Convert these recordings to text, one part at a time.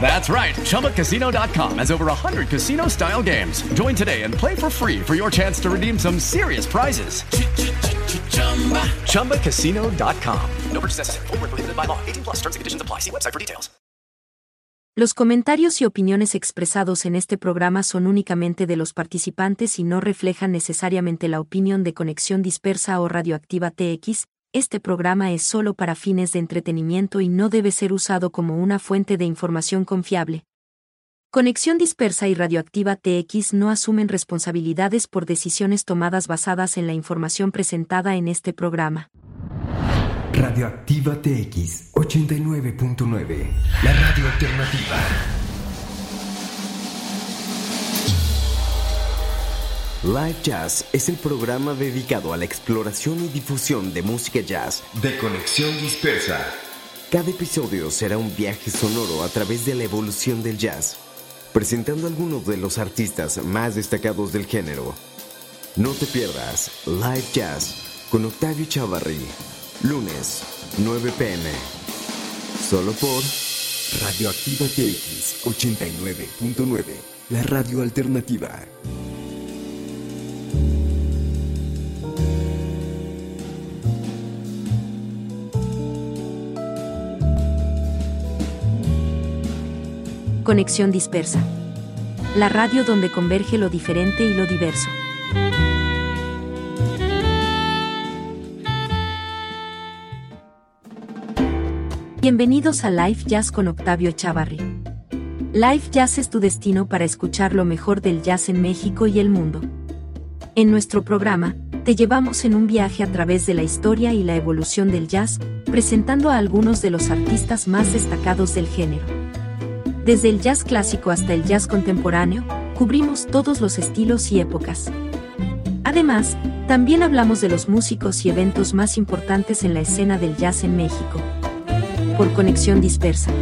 That's right. ChumbaCasino.com has over 100 casino style games. Join today and play for free for your chance to redeem some serious prizes. ChumbaCasino.com. No purchase necessary. Prohibited by law. 18 plus terms and conditions apply. See website for details. Los comentarios y opiniones expresados en este programa son únicamente de los participantes y no reflejan necesariamente la opinión de Conexión Dispersa o Radioactiva TX este programa es solo para fines de entretenimiento y no debe ser usado como una fuente de información confiable. Conexión Dispersa y Radioactiva TX no asumen responsabilidades por decisiones tomadas basadas en la información presentada en este programa. Radioactiva TX 89.9, la radio alternativa. Live Jazz es el programa dedicado a la exploración y difusión de música jazz de conexión dispersa. Cada episodio será un viaje sonoro a través de la evolución del jazz, presentando algunos de los artistas más destacados del género. No te pierdas Live Jazz con Octavio Chavarri, lunes 9 pm, solo por Radioactiva TX 89.9, la radio alternativa. Conexión Dispersa. La radio donde converge lo diferente y lo diverso. Bienvenidos a Live Jazz con Octavio Chavarri. Live Jazz es tu destino para escuchar lo mejor del jazz en México y el mundo. En nuestro programa, te llevamos en un viaje a través de la historia y la evolución del jazz, presentando a algunos de los artistas más destacados del género. Desde el jazz clásico hasta el jazz contemporáneo, cubrimos todos los estilos y épocas. Además, también hablamos de los músicos y eventos más importantes en la escena del jazz en México. Por conexión dispersa.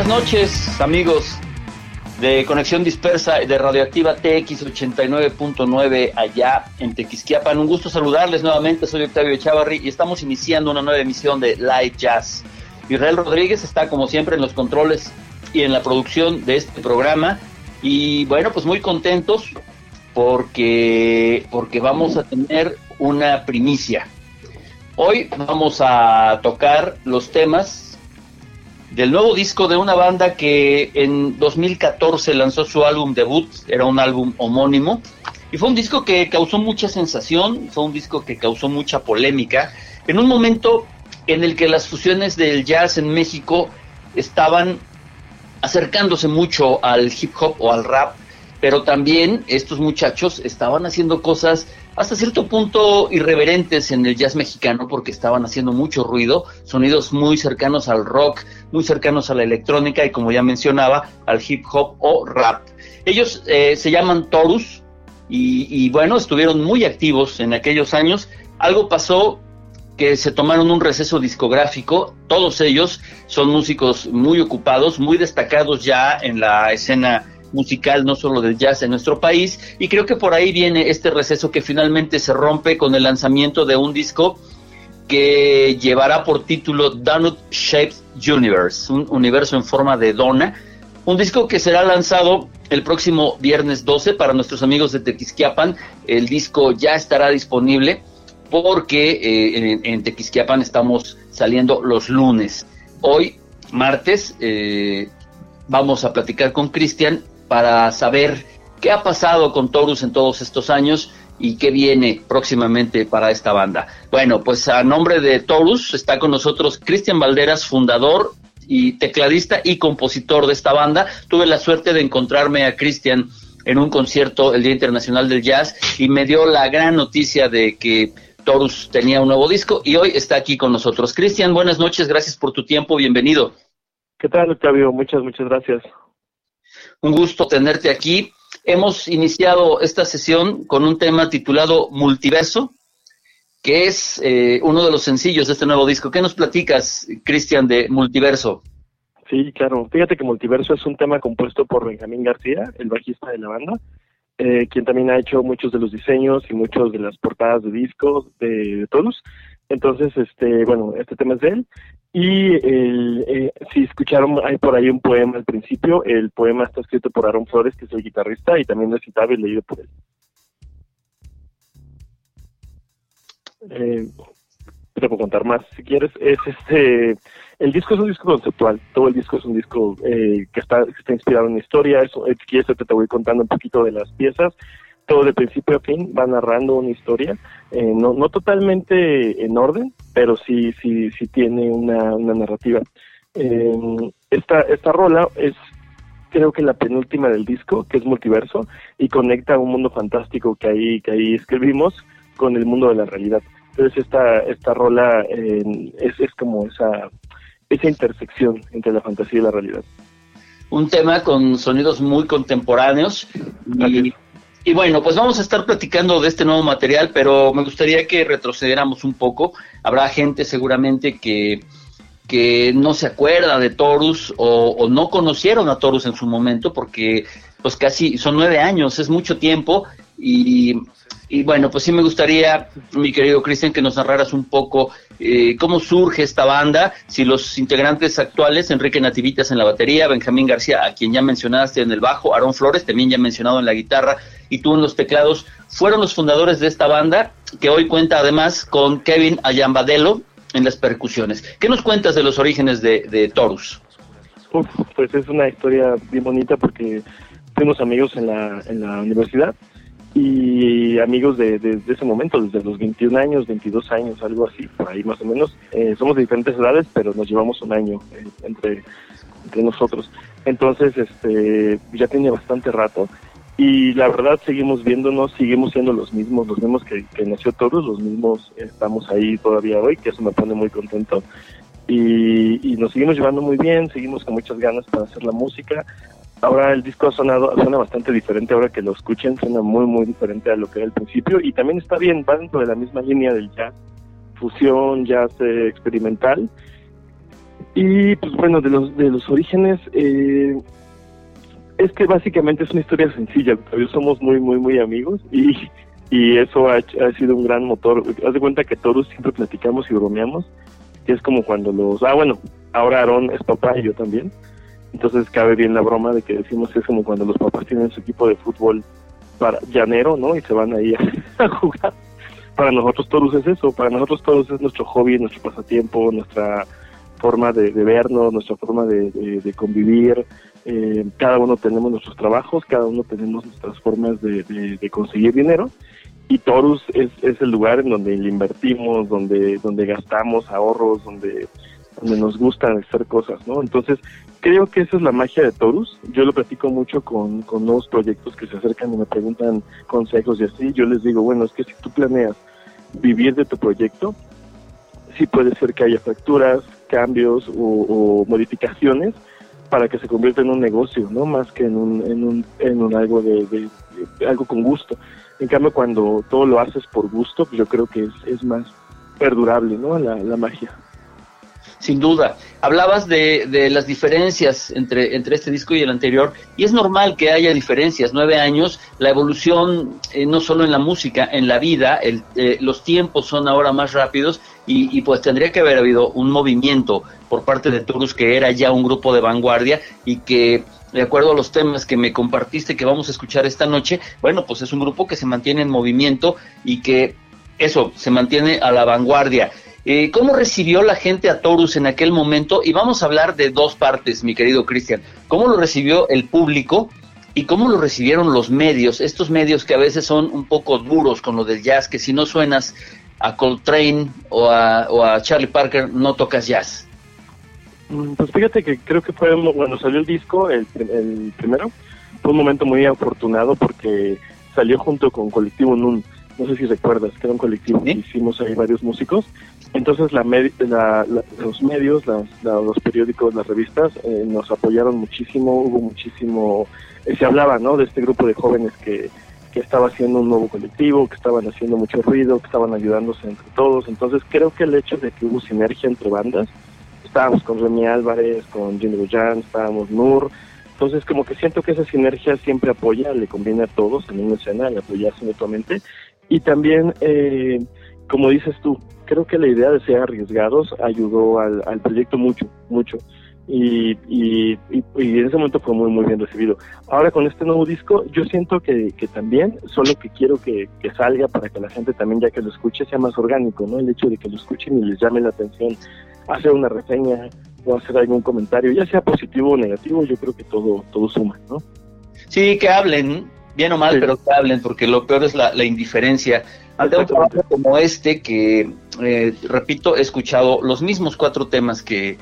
Buenas noches, amigos de Conexión Dispersa de Radioactiva TX 89.9 allá en Tequisquiapan. Un gusto saludarles nuevamente, soy Octavio Chavarri y estamos iniciando una nueva emisión de Light Jazz. Israel Rodríguez está como siempre en los controles y en la producción de este programa y bueno, pues muy contentos porque, porque vamos a tener una primicia. Hoy vamos a tocar los temas del nuevo disco de una banda que en 2014 lanzó su álbum debut, era un álbum homónimo, y fue un disco que causó mucha sensación, fue un disco que causó mucha polémica, en un momento en el que las fusiones del jazz en México estaban acercándose mucho al hip hop o al rap, pero también estos muchachos estaban haciendo cosas hasta cierto punto irreverentes en el jazz mexicano porque estaban haciendo mucho ruido, sonidos muy cercanos al rock, muy cercanos a la electrónica y como ya mencionaba, al hip hop o rap. Ellos eh, se llaman Torus y, y bueno, estuvieron muy activos en aquellos años. Algo pasó que se tomaron un receso discográfico. Todos ellos son músicos muy ocupados, muy destacados ya en la escena musical, no solo del jazz en nuestro país. Y creo que por ahí viene este receso que finalmente se rompe con el lanzamiento de un disco que llevará por título Donut Shaped Universe, un universo en forma de dona. Un disco que será lanzado el próximo viernes 12 para nuestros amigos de Tequisquiapan. El disco ya estará disponible porque eh, en, Tequisquiapan estamos saliendo los lunes. Hoy, martes, eh, vamos a platicar con Cristian para saber qué ha pasado con Torus en todos estos años y qué viene próximamente para esta banda. Bueno, pues a nombre de Torus está con nosotros Cristian Valderas, fundador y tecladista y compositor de esta banda. Tuve la suerte de encontrarme a Cristian en un concierto el Día Internacional del Jazz y me dio la gran noticia de que Torus tenía un nuevo disco y hoy está aquí con nosotros. Cristian, buenas noches, gracias por tu tiempo, bienvenido. ¿Qué tal, Octavio? Muchas, muchas gracias. Un gusto tenerte aquí. Hemos iniciado esta sesión con un tema titulado Multiverso, que es eh, uno de los sencillos de este nuevo disco. ¿Qué nos platicas, Cristian, de Multiverso? Sí, claro. Fíjate que Multiverso es un tema compuesto por Benjamín García, el bajista de la banda, eh, quien también ha hecho muchos de los diseños y muchos de las portadas de discos de, todos. Entonces, este, bueno, este tema es de él. Y el, eh, si escucharon, hay por ahí un poema al principio. El poema está escrito por Aaron Flores, que es el guitarrista, y también es citado y leído por él. Eh, te puedo contar más si quieres. Es este, el disco es un disco conceptual. Todo el disco es un disco eh, que está que está inspirado en historia. Eso, si quieres, te voy contando un poquito de las piezas todo de principio a fin va narrando una historia, eh, no, no totalmente en orden, pero sí, sí, sí tiene una, una narrativa. Eh, esta, esta rola es creo que la penúltima del disco, que es multiverso, y conecta un mundo fantástico que ahí, que ahí escribimos con el mundo de la realidad. Entonces esta, esta rola eh, es, es como esa, esa intersección entre la fantasía y la realidad. Un tema con sonidos muy contemporáneos y, y bueno, pues vamos a estar platicando de este nuevo material, pero me gustaría que retrocediéramos un poco. Habrá gente seguramente que, que no se acuerda de Torus o, no conocieron a Torus en su momento, porque pues casi son nueve años, es mucho tiempo. Y, y bueno, pues sí me gustaría, mi querido Cristian, que nos narraras un poco eh, cómo surge esta banda, si los integrantes actuales, Enrique Nativitas en la batería, Benjamín García, a quien ya mencionaste en el bajo, Aarón Flores, también ya mencionado en la guitarra, y tú en los teclados, fueron los fundadores de esta banda, que hoy cuenta además con Kevin Ayambadelo en las percusiones. ¿Qué nos cuentas de los orígenes de, de Torus? pues es una historia bien bonita porque fuimos amigos en la, en la universidad y amigos de, ese momento, desde los 21 años, 22 años, algo así, por ahí más o menos. Eh, somos de diferentes edades, pero nos llevamos un año eh, entre, nosotros. Entonces, este, ya tiene bastante rato y la verdad seguimos viéndonos, seguimos siendo los mismos, los mismos que, que nació todos, los mismos estamos ahí todavía hoy, que eso me pone muy contento. Y, y, nos seguimos llevando muy bien, seguimos con muchas ganas para hacer la música. Ahora el disco ha sonado, suena bastante diferente ahora que lo escuchen, suena muy muy diferente a lo que era al principio y también está bien, va dentro de la misma línea del jazz, fusión, jazz eh, experimental Y pues bueno, de los, de los orígenes, eh, es que básicamente es una historia sencilla, todavía somos muy, muy, muy amigos y, y eso ha, ha sido un gran motor. Haz de cuenta que todos siempre platicamos y bromeamos, que es como cuando los... Ah, bueno, ahora Aarón es papá y yo también. Entonces cabe bien la broma de que decimos que es como cuando los papás tienen su equipo de fútbol para llanero, ¿no? Y se van ahí a, jugar. Para nosotros todos es eso, para nosotros todos es nuestro hobby, nuestro pasatiempo, nuestra forma de, vernos, nuestra forma de, convivir. Eh, cada uno tenemos nuestros trabajos, cada uno tenemos nuestras formas de conseguir dinero. Y Torus es, es el lugar en donde le invertimos, donde, donde gastamos ahorros, donde, donde nos gusta hacer cosas, ¿no? Entonces, creo que esa es la magia de Torus. Yo lo platico mucho con, con nuevos proyectos que se acercan y me preguntan consejos y así. Yo les digo, bueno, es que si tú planeas vivir de tu proyecto, sí puede ser que haya fracturas, cambios o, o modificaciones para que se convierta en un negocio, ¿no? Más que en un, en un, en un algo de, de- de- algo con gusto. En cambio, cuando todo lo haces por gusto, pues yo creo que es, es más perdurable, ¿no? La, la magia. Sin duda. Hablabas de, de las diferencias entre, entre este disco y el anterior, y es normal que haya diferencias. Nueve años, la evolución, eh, no solo en la música, en la vida, el, eh, los tiempos son ahora más rápidos, y, pues tendría que haber habido un movimiento por parte de Turus, que era ya un grupo de vanguardia, y que, de acuerdo a los temas que me compartiste, que vamos a escuchar esta noche, bueno, pues es un grupo que se mantiene en movimiento y que eso, se mantiene a la vanguardia. Eh, ¿Cómo recibió la gente a Torus en aquel momento? Y vamos a hablar de dos partes, mi querido Cristian. ¿Cómo lo recibió el público y cómo lo recibieron los medios? Estos medios que a veces son un poco duros con lo del jazz, que si no suenas a Coltrane o a, o a Charlie Parker, no tocas jazz. Mm, Pues fíjate que creo que fue, cuando salió el disco, el, el primero, fue un momento muy afortunado porque salió junto con Colectivo Nun. No sé si recuerdas, que era un colectivo que hicimos ahí varios músicos. Entonces la med- la- la- los medios, las- la- los periódicos, las revistas eh, nos apoyaron muchísimo, hubo muchísimo, eh, se hablaba ¿no? de este grupo de jóvenes que, que estaba haciendo un nuevo colectivo, que estaban haciendo mucho ruido, que estaban ayudándose entre todos. Entonces creo que el hecho de que hubo sinergia entre bandas, estábamos con Remy Álvarez, con Jimmy Boyan, estábamos Nur, entonces como que siento que esa sinergia siempre apoya, le conviene a todos en una escena, apoyarse mutuamente. Y también, eh, como dices tú, creo que la idea de ser arriesgados ayudó al, al proyecto mucho, mucho. Y, y, y- y en ese momento fue muy, muy bien recibido. Ahora con este nuevo disco, yo siento que, que también, solo que quiero que, que salga para que la gente también, ya que lo escuche, sea más orgánico, ¿no? El hecho de que lo escuchen y les llame la atención, hacer una reseña o hacer algún comentario, ya sea positivo o negativo, yo creo que todo, todo suma, ¿no? Sí, que hablen, bien o mal, pero que hablen, porque lo peor es la, la indiferencia. Ante un trabajo como este, que, eh, repito, he escuchado los mismos cuatro temas que,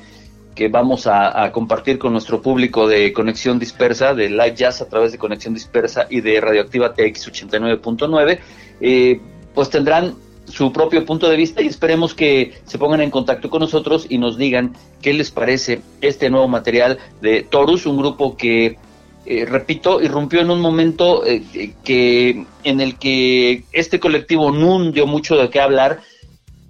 que vamos a, a compartir con nuestro público de Conexión Dispersa, de Live Jazz a través de Conexión Dispersa y de Radioactiva TX 89.9, eh, pues tendrán su propio punto de vista y esperemos que se pongan en contacto con nosotros y nos digan qué les parece este nuevo material de Torus, un grupo que eh, repito, irrumpió en un momento eh, eh, que en el que este colectivo NUN dio mucho de qué hablar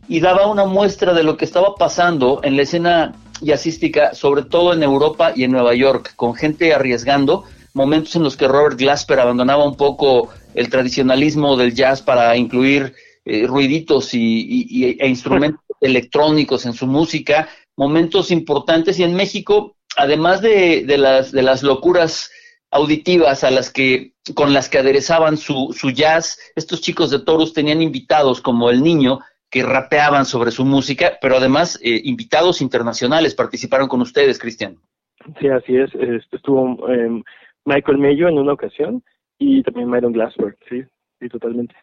y daba una muestra de lo que estaba pasando en la escena jazzística, sobre todo en Europa y en Nueva York, con gente arriesgando, momentos en los que Robert Glasper abandonaba un poco el tradicionalismo del jazz para incluir eh, ruiditos y, y- y- e instrumentos electrónicos en su música, momentos importantes y en México, además de, de las, de las locuras auditivas a las que con las que aderezaban su, su jazz. Estos chicos de Torus tenían invitados como el niño que rapeaban sobre su música, pero además eh, invitados internacionales participaron con ustedes, Cristian. Sí, así es. Este, estuvo eh, Michael Mayo en una ocasión y también Myron Glassberg, sí, sí, totalmente.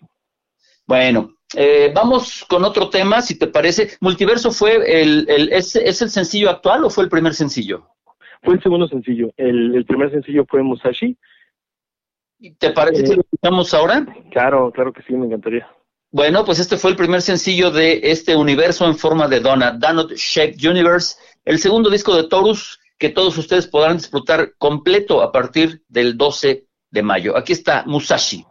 Bueno, eh, vamos con otro tema, si te parece. Multiverso fue el, el es, es el sencillo actual o fue el primer sencillo? Fue el segundo sencillo. El, el primer sencillo fue Musashi. ¿Te parece que lo escuchamos ahora? Claro, claro que sí, me encantaría. Bueno, pues este fue el primer sencillo de este universo en forma de Donna, Donut Shaped Universe, el segundo disco de Taurus que todos ustedes podrán disfrutar completo a partir del 12 de mayo. Aquí está Musashi.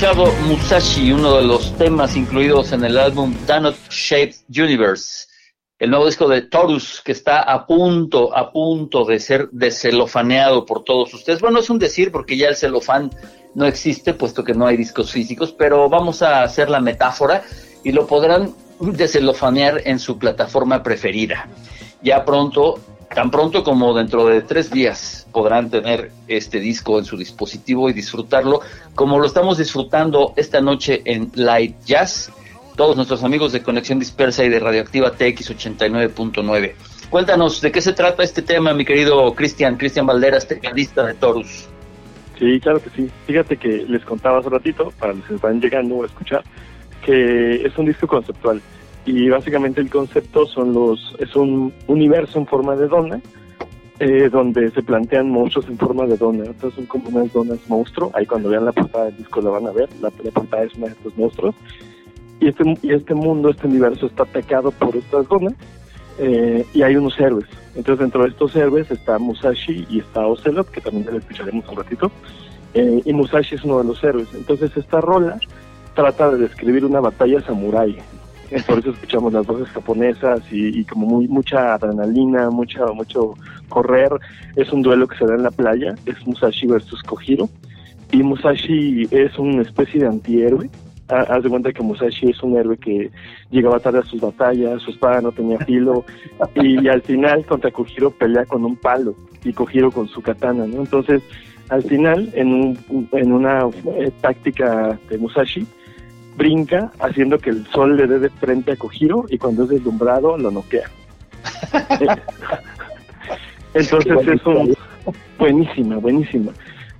Escuchado Musashi, uno de los temas incluidos en el álbum Donut Shaped Universe, el nuevo disco de Taurus que está a punto, a punto de ser descelofaneado por todos ustedes. Bueno, es un decir porque ya el celofán no existe, puesto que no hay discos físicos, pero vamos a hacer la metáfora y lo podrán descelofanear en su plataforma preferida. Ya pronto Tan pronto como dentro de tres días podrán tener este disco en su dispositivo y disfrutarlo como lo estamos disfrutando esta noche en Light Jazz. Todos nuestros amigos de Conexión Dispersa y de Radioactiva TX 89.9. Cuéntanos de qué se trata este tema, mi querido Cristian, Cristian Valderas, tecladista de Torus. Sí, claro que sí. Fíjate que les contaba hace ratito, para los que están llegando a escuchar, que es un disco conceptual y básicamente el concepto son los es un universo en forma de dona eh, donde se plantean monstruos en forma de dona. Entonces son como unas donas monstruo. Ahí cuando vean la portada del disco lo van a ver. La, portada es una de estos monstruos. Y este y este mundo este universo está atacado por estas donas eh, y hay unos héroes. Entonces dentro de estos héroes está Musashi y está Ocelot que también le escucharemos un ratito. Eh, y Musashi es uno de los héroes. Entonces esta rola trata de describir una batalla samurái por eso escuchamos las voces japonesas y, como muy mucha adrenalina, mucha, mucho correr. Es un duelo que se da en la playa, es Musashi versus Kojiro. Y Musashi es una especie de antihéroe. Haz de cuenta que Musashi es un héroe que llegaba tarde a sus batallas, su espada no tenía filo, y, al final contra Kojiro pelea con un palo, y Kojiro con su katana, ¿no? Entonces, al final, en, un, en una eh, táctica de Musashi, brinca haciendo que el sol le dé de frente a Kojiro y cuando es deslumbrado lo noquea. Entonces es un... Buenísima, buenísima.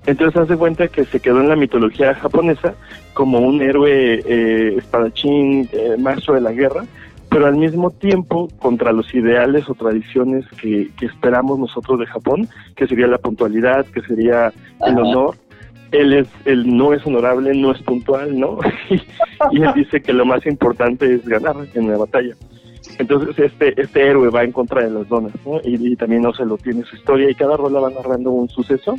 Entonces hace cuenta que se quedó en la mitología japonesa como un héroe eh, espadachín, eh, maestro de la guerra, pero al mismo tiempo contra los ideales o tradiciones que, que esperamos nosotros de Japón, que sería la puntualidad, que sería el honor él es él no es honorable, no es puntual, ¿no? y él dice que lo más importante es ganar en la batalla. Entonces este este héroe va en contra de las donas, ¿no? Y, también no se lo tiene su historia y cada rola va narrando un suceso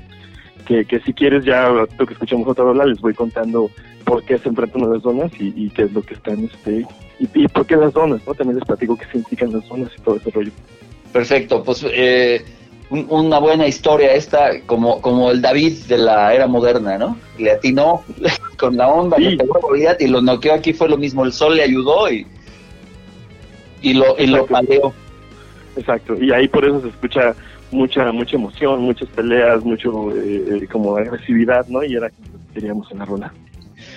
que, que si quieres ya, lo que escuchamos otra rola, les voy contando por qué se enfrentan a las donas y, y qué es lo que están, este, y, y por qué las donas, ¿no? También les platico qué significan las donas y todo ese rollo. Perfecto, pues eh, un- una buena historia esta, como, como el David de la era moderna, ¿no? Le atinó con la onda, Sí. y lo noqueó aquí fue lo mismo, el sol le ayudó y, y lo, y lo paleó. Exacto, y ahí por eso se escucha mucha mucha emoción, muchas peleas, mucho eh, eh, como agresividad, ¿no? Y era que queríamos en la rola.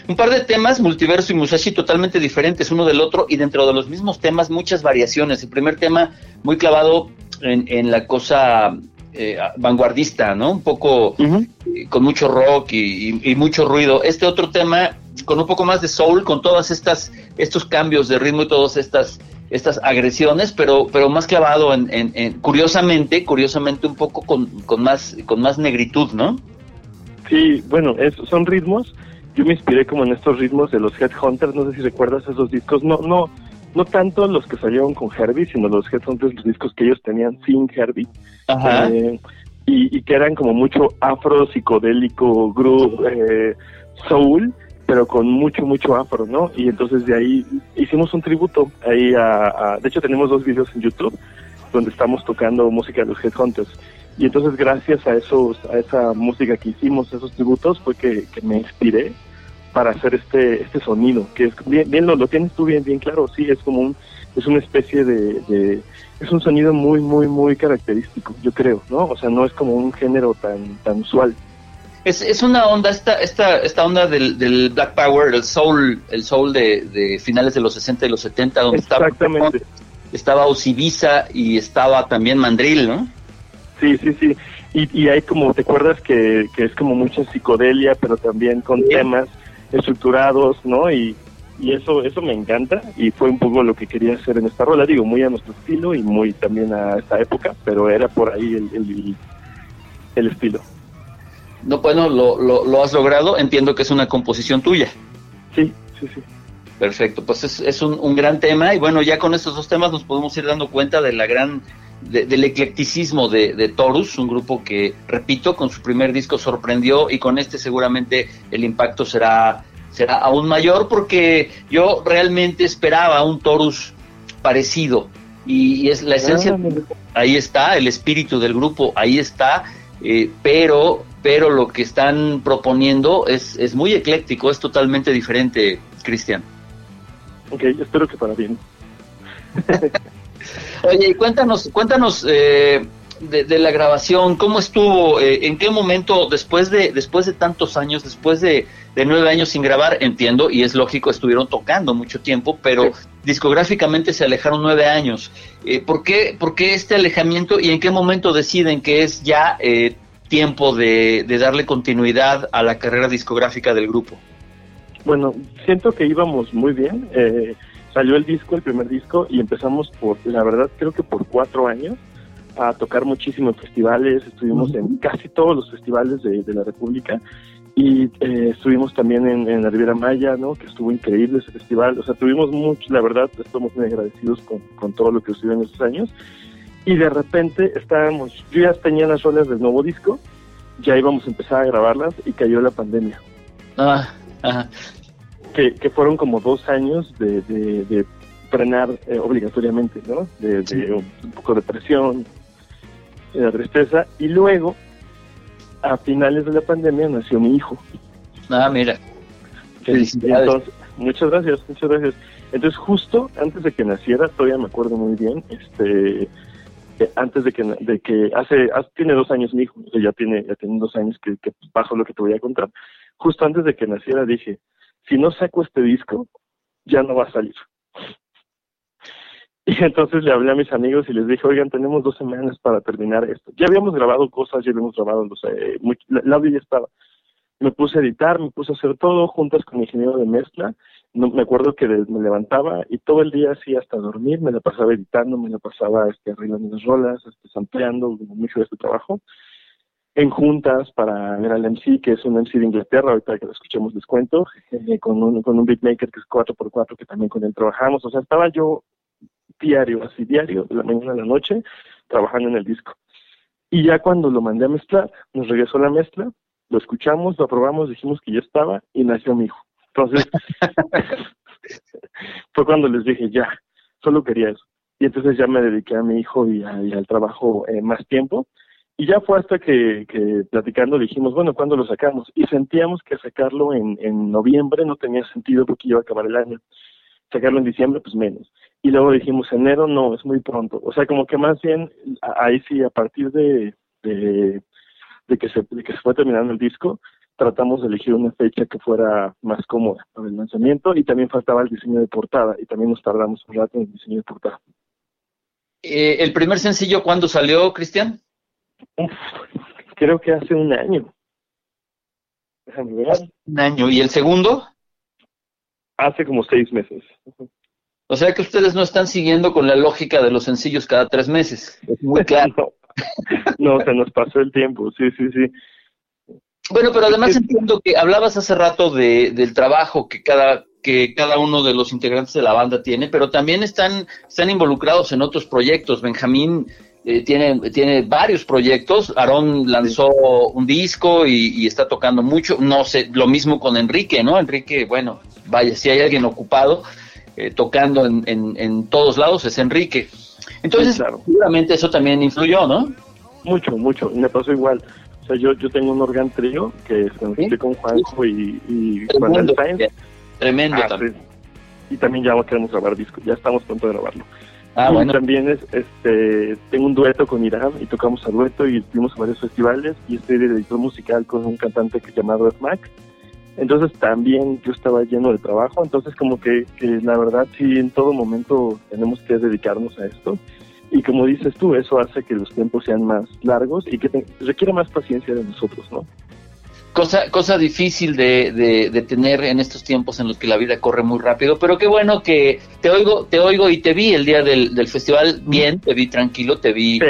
Un par de temas, Multiverso y Musashi, totalmente diferentes uno del otro y dentro de los mismos temas muchas variaciones. El primer tema muy clavado en, en la cosa eh, vanguardista, ¿no? Un poco eh, con mucho rock y, y- y mucho ruido. Este otro tema con un poco más de soul, con todas estas estos cambios de ritmo y todas estas estas agresiones, pero pero más clavado en, en- en- curiosamente, curiosamente un poco con, con más con más negritud, ¿no? Sí, bueno, es- son ritmos. Yo me inspiré como en estos ritmos de los Headhunters, no sé si recuerdas esos discos, no no no tanto los que salieron con Herbie, sino los Headhunters, los discos que ellos tenían sin Herbie. Ajá. Eh, y, y que eran como mucho afro, psicodélico, groove, eh, soul, pero con mucho, mucho afro, ¿no? Y entonces de ahí hicimos un tributo. ahí a, a- De hecho, tenemos dos videos en YouTube donde estamos tocando música de los Headhunters. Y entonces, gracias a esos a esa música que hicimos, esos tributos, fue que, que me inspiré para hacer este este sonido, que es bien, bien lo, lo tienes tú bien, bien claro, sí, es como un, es una especie de, de- es un sonido muy, muy, muy característico, yo creo, ¿no? O sea, no es como un género tan, tan usual. Es, es una onda, esta, esta, esta onda del, del Black Power, el soul, el soul de, de finales de los 60 y los 70, donde estaba, Exactamente. estaba Osibisa y estaba también Mandril, ¿no? Sí, sí, sí. Y, y hay como, ¿te acuerdas que, que es como mucha psicodelia, pero también con temas estructurados, ¿no? Y, y eso eso me encanta y fue un poco lo que quería hacer en esta rola, digo, muy a nuestro estilo y muy también a esta época, pero era por ahí el, el, el estilo. No, bueno, lo, lo, lo has logrado, entiendo que es una composición tuya. Sí, sí, sí. Perfecto, pues es, es un, un gran tema y bueno, ya con estos dos temas nos podemos ir dando cuenta de la gran, de- del eclecticismo de, de Torus, un grupo que, repito, con su primer disco sorprendió y con este seguramente el impacto será, será aún mayor porque yo realmente esperaba un Torus parecido y, y es la esencia, ahí está, el espíritu del grupo, ahí está, eh, pero, pero lo que están proponiendo es, es muy ecléctico, es totalmente diferente, Cristian. Ok, espero que para bien. Oye, y cuéntanos, cuéntanos eh, de, de la grabación, ¿cómo estuvo? Eh, ¿En qué momento, después de, después de tantos años, después de, de nueve años sin grabar, entiendo, y es lógico, estuvieron tocando mucho tiempo, pero discográficamente se alejaron nueve años. Eh, ¿por, qué, ¿Por qué este alejamiento y en qué momento deciden que es ya eh, tiempo de, de darle continuidad a la carrera discográfica del grupo? Bueno, siento que íbamos muy bien. Eh, salió el disco, el primer disco, y empezamos por, la verdad, creo que por cuatro años a tocar muchísimo en festivales. Estuvimos en casi todos los festivales de, de la República y eh, estuvimos también en, en la Riviera Maya, ¿no? Que estuvo increíble ese festival. O sea, tuvimos mucho, la verdad, estamos muy agradecidos con, con todo lo que estuvieron en esos años. Y de repente estábamos, yo ya tenía las rolas del nuevo disco, ya íbamos a empezar a grabarlas y cayó la pandemia Ah, ajá. Que, que fueron como dos años de, de, de frenar eh, obligatoriamente, ¿no? De, de un poco de presión, de la tristeza. Y luego, a finales de la pandemia, nació mi hijo. Ah, mira. Felicidades. entonces, muchas gracias, muchas gracias. Entonces, justo antes de que naciera, todavía me acuerdo muy bien, este, eh, antes de que, de que hace, hace- tiene dos años mi hijo, ya tiene, ya tiene dos años que, que bajo lo que te voy a contar. Justo antes de que naciera dije, si no saco este disco, ya no va a salir. Y entonces le hablé a mis amigos y les dije, oigan, tenemos dos semanas para terminar esto. Ya habíamos grabado cosas, ya habíamos grabado, los, eh, muy- la- audio ya estaba. Me puse a editar, me puse a hacer todo juntas con mi ingeniero de mezcla. No, me acuerdo que me levantaba y todo el día así hasta dormir, me la pasaba editando, me la pasaba este, arreglando las rolas, este, sampleando, mucho de este trabajo. En juntas para ver al MC, que es un MC de Inglaterra, ahorita que lo escuchemos les cuento, eh, con, un, con un beatmaker que es 4x4, que también con él trabajamos. O sea, estaba yo diario, así diario, de la mañana a la noche, trabajando en el disco. Y ya cuando lo mandé a mezclar, nos regresó la mezcla lo escuchamos, lo aprobamos, dijimos que ya estaba y nació mi hijo. Entonces, fue cuando les dije, ya, solo quería eso. Y entonces ya me dediqué a mi hijo y, a- al trabajo eh, más tiempo. Y ya fue hasta que, que platicando dijimos, bueno, ¿cuándo lo sacamos? Y sentíamos que sacarlo en, en noviembre no tenía sentido porque iba a acabar el año. Sacarlo en diciembre, pues menos. Y luego dijimos, enero no, es muy pronto. O sea, como que más bien, ahí sí, a partir de, de, de que, se, de que se fue terminando el disco, tratamos de elegir una fecha que fuera más cómoda para el lanzamiento y también faltaba el diseño de portada y también nos tardamos un rato en el diseño de portada. Eh, ¿El primer sencillo cuándo salió, Cristian? Uf, creo que hace un año. Déjame ver. Un año. ¿Y el segundo? Hace como seis meses. O sea que ustedes no están siguiendo con la lógica de los sencillos cada tres meses. Es muy claro. No, se nos pasó el tiempo, sí, sí, sí. Bueno, pero además entiendo que hablabas hace rato de, del trabajo que cada que cada uno de los integrantes de la banda tiene, pero también están, están involucrados en otros proyectos. Benjamín eh, tiene, tiene varios proyectos, Aarón lanzó un disco y, y está tocando mucho, no sé, lo mismo con Enrique, ¿no? Enrique, bueno, vaya, si hay alguien ocupado eh, tocando en, en, en todos lados es Enrique. Entonces, Sí, claro. seguramente eso también influyó, ¿no? Mucho, mucho. Me pasó igual. O sea, yo, yo tengo un organ trío que estoy con Juanjo y, y Juan Tremendo, Sainz. tremendo Ah, también. sí. Y también ya queremos grabar disco, ya estamos pronto de grabarlo. Ah, bueno. también es, este, tengo un dueto con Irán y tocamos a dueto y fuimos a varios festivales y estoy de editor musical con un cantante que llamado Mac. Entonces también yo estaba lleno de trabajo, entonces como que, que la verdad sí en todo momento tenemos que dedicarnos a esto. Y como dices tú, eso hace que los tiempos sean más largos y que te- requiere más paciencia de nosotros, ¿no? Cosa, cosa difícil de, de, de tener en estos tiempos en los que la vida corre muy rápido, pero qué bueno que te oigo, te oigo y te vi el día del, del festival bien, te vi tranquilo, te vi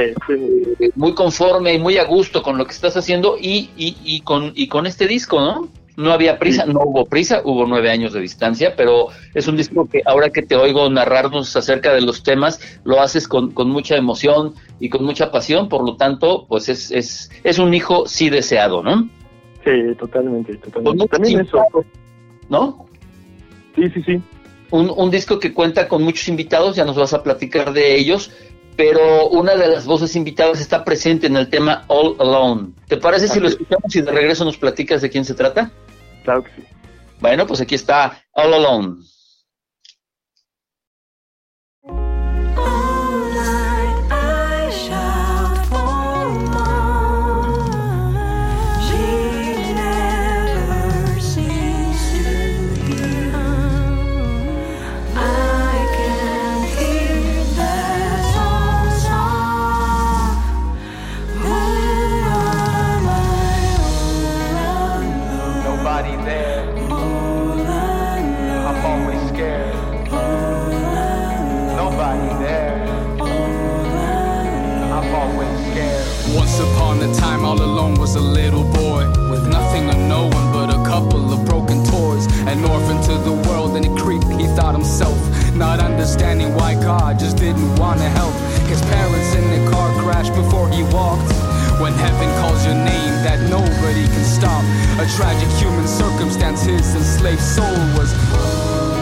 muy conforme y muy a gusto con lo que estás haciendo y, y, y con, y con este disco, ¿no? No había prisa, no hubo prisa, hubo nueve años de distancia, pero es un disco que ahora que te oigo narrarnos acerca de los temas, lo haces con, con mucha emoción y con mucha pasión, por lo tanto, pues es, es, es un hijo sí deseado, ¿no? Sí, totalmente, totalmente. También eso. ¿no? Sí, sí, sí. Un, un disco que cuenta con muchos invitados, ya nos vas a platicar de ellos, pero una de las voces invitadas está presente en el tema All Alone. ¿Te parece si lo escuchamos y de regreso nos platicas de quién se trata? Claro que sí. Bueno, pues aquí está All Alone. Understanding why God just didn't want to help. His parents in the car crash before he walked. When heaven calls your name, that nobody can stop. A tragic human circumstance, his enslaved soul was.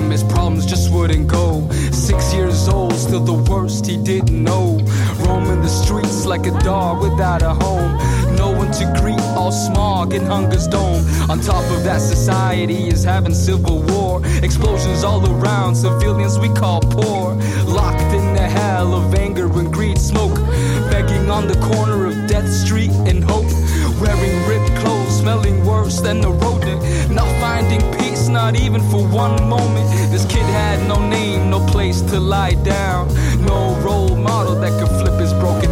System, his problems just wouldn't go. Six years old, still the worst he didn't know. Roaming the streets like a dog without a home. No one to greet, all smog in hunger's dome. On top of that, society is having civil war. Explosions all around, civilians we call poor. Locked in the hell of anger and greed, smoke. Begging on the corner of Death Street in hope. Wearing ripped clothes, smelling worse than the rodent. Not finding peace, not even for one moment. This kid had no name, no place to lie down. No role model that could flip his broken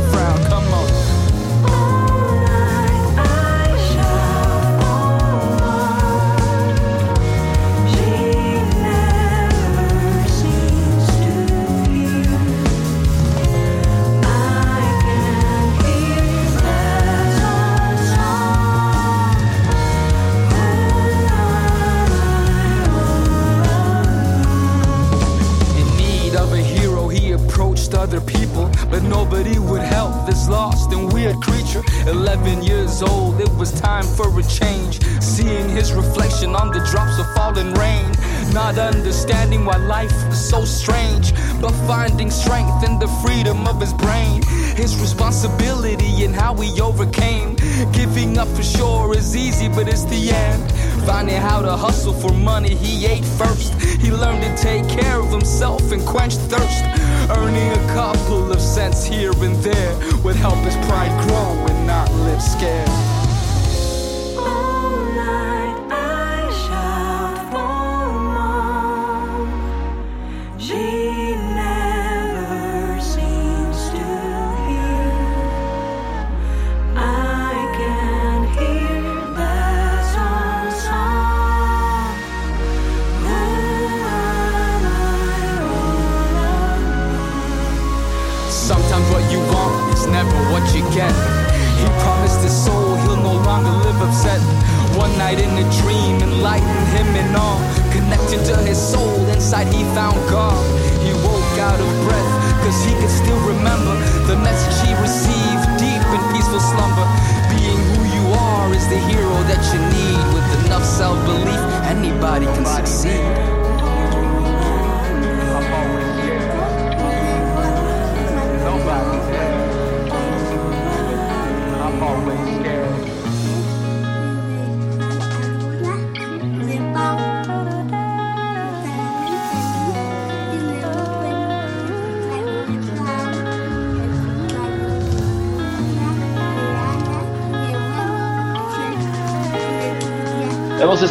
11 years old, it was time for a change. Seeing his reflection on the drops of falling rain. Not understanding why life was so strange, but finding strength in the freedom of his brain. His responsibility and how he overcame. Giving up for sure is easy, but it's the end. Finding how to hustle for money, he ate first. He learned to take care of himself and quench thirst. Earning a couple of cents here and there would help his pride grow and not live scared.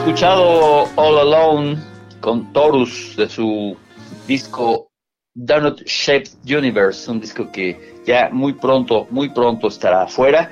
Escuchado All Alone con Taurus de su disco Donut Shaped Universe, un disco que ya muy pronto, muy pronto estará afuera.